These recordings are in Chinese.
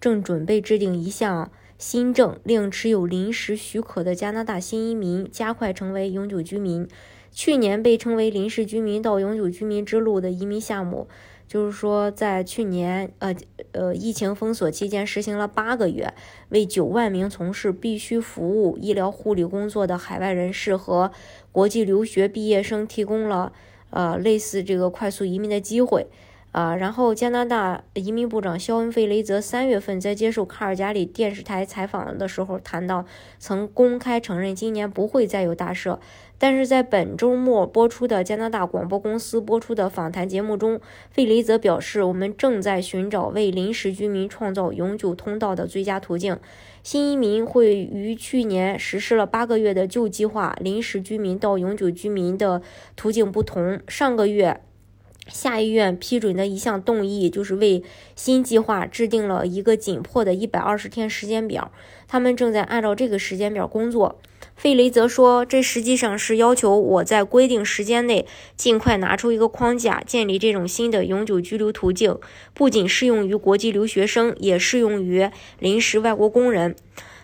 正准备制定一项。新政令持有临时许可的加拿大新移民加快成为永久居民。去年被称为临时居民到永久居民之路的移民项目，就是说在去年呃呃疫情封锁期间实行了八个月，为九万名从事必须服务医疗护理工作的海外人士和国际留学毕业生提供了呃类似这个快速移民的机会。啊，然后加拿大移民部长肖恩·费雷泽三月份在接受卡尔加里电视台采访的时候谈到，曾公开承认今年不会再有大赦。但是在本周末播出的加拿大广播公司播出的访谈节目中，费雷泽表示：“我们正在寻找为临时居民创造永久通道的最佳途径。新移民会于去年实施了八个月的旧计划临时居民到永久居民的途径不同。上个月。”下议院批准的一项动议，就是为新计划制定了一个紧迫的一百二十天时间表。他们正在按照这个时间表工作。费雷泽说：“这实际上是要求我在规定时间内尽快拿出一个框架，建立这种新的永久居留途径，不仅适用于国际留学生，也适用于临时外国工人。”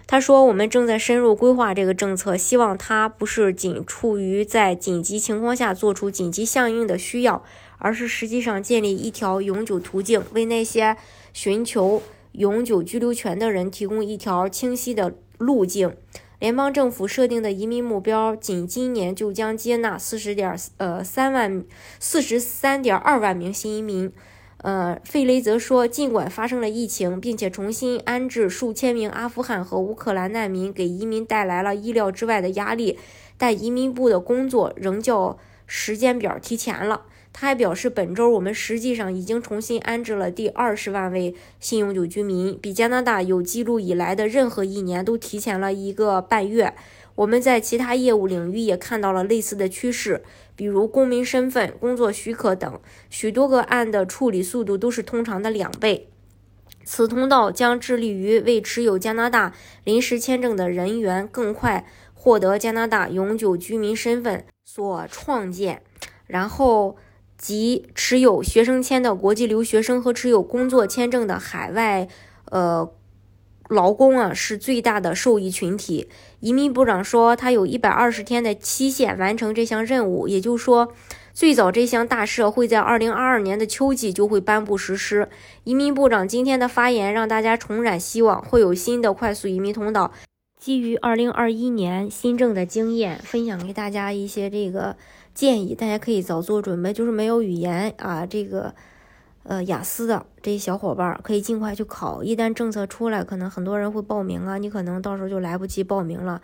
他说：“我们正在深入规划这个政策，希望它不是仅处于在紧急情况下做出紧急相应的需要。”而是实际上建立一条永久途径，为那些寻求永久居留权的人提供一条清晰的路径。联邦政府设定的移民目标，仅今年就将接纳四十点呃三万四十三点二万名新移民。呃，费雷则说，尽管发生了疫情，并且重新安置数千名阿富汗和乌克兰难民给移民带来了意料之外的压力，但移民部的工作仍较时间表提前了。他还表示，本周我们实际上已经重新安置了第二十万位新永久居民，比加拿大有记录以来的任何一年都提前了一个半月。我们在其他业务领域也看到了类似的趋势，比如公民身份、工作许可等，许多个案的处理速度都是通常的两倍。此通道将致力于为持有加拿大临时签证的人员更快获得加拿大永久居民身份所创建。然后。及持有学生签的国际留学生和持有工作签证的海外呃劳工啊，是最大的受益群体。移民部长说，他有一百二十天的期限完成这项任务，也就是说，最早这项大赦会在二零二二年的秋季就会颁布实施。移民部长今天的发言让大家重燃希望，会有新的快速移民通道。基于二零二一年新政的经验，分享给大家一些这个。建议大家可以早做准备，就是没有语言啊，这个呃雅思的这些小伙伴可以尽快去考。一旦政策出来，可能很多人会报名啊，你可能到时候就来不及报名了。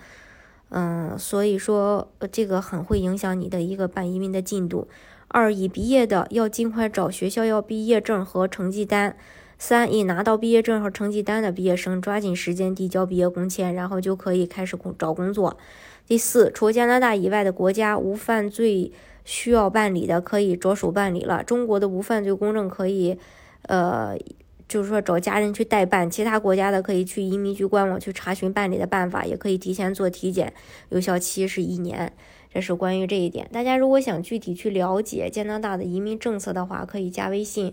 嗯，所以说这个很会影响你的一个办移民的进度。二，已毕业的要尽快找学校要毕业证和成绩单。三，已拿到毕业证和成绩单的毕业生抓紧时间递交毕业工签，然后就可以开始工找工作。第四，除加拿大以外的国家无犯罪需要办理的，可以着手办理了。中国的无犯罪公证可以，呃，就是说找家人去代办。其他国家的可以去移民局官网去查询办理的办法，也可以提前做体检，有效期是一年。这是关于这一点。大家如果想具体去了解加拿大的移民政策的话，可以加微信